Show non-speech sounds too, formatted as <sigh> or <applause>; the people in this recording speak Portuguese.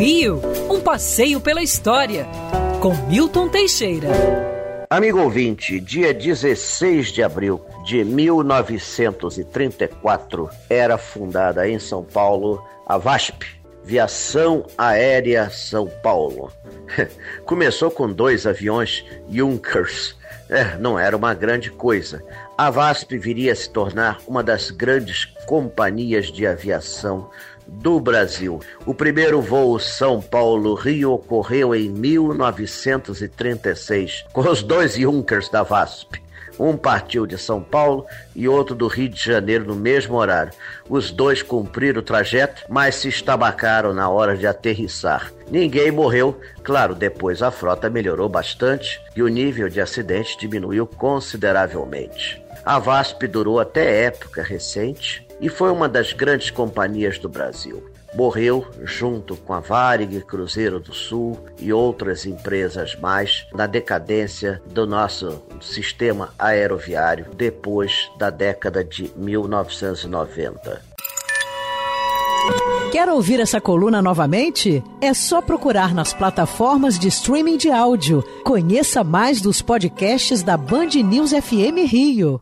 Rio, um passeio pela história, com Milton Teixeira. Amigo ouvinte, dia 16 de abril de 1934 era fundada em São Paulo a VASP, Viação Aérea São Paulo. <laughs> Começou com dois aviões Junkers. É, não era uma grande coisa. A VASP viria a se tornar uma das grandes companhias de aviação do Brasil. O primeiro voo São Paulo-Rio ocorreu em 1936, com os dois Junkers da VASP. Um partiu de São Paulo e outro do Rio de Janeiro no mesmo horário. Os dois cumpriram o trajeto, mas se estabacaram na hora de aterrissar. Ninguém morreu. Claro, depois a frota melhorou bastante e o nível de acidente diminuiu consideravelmente. A VASP durou até época recente e foi uma das grandes companhias do Brasil. Morreu junto com a Varig, Cruzeiro do Sul e outras empresas mais na decadência do nosso sistema aeroviário depois da década de 1990. Quer ouvir essa coluna novamente? É só procurar nas plataformas de streaming de áudio. Conheça mais dos podcasts da Band News FM Rio.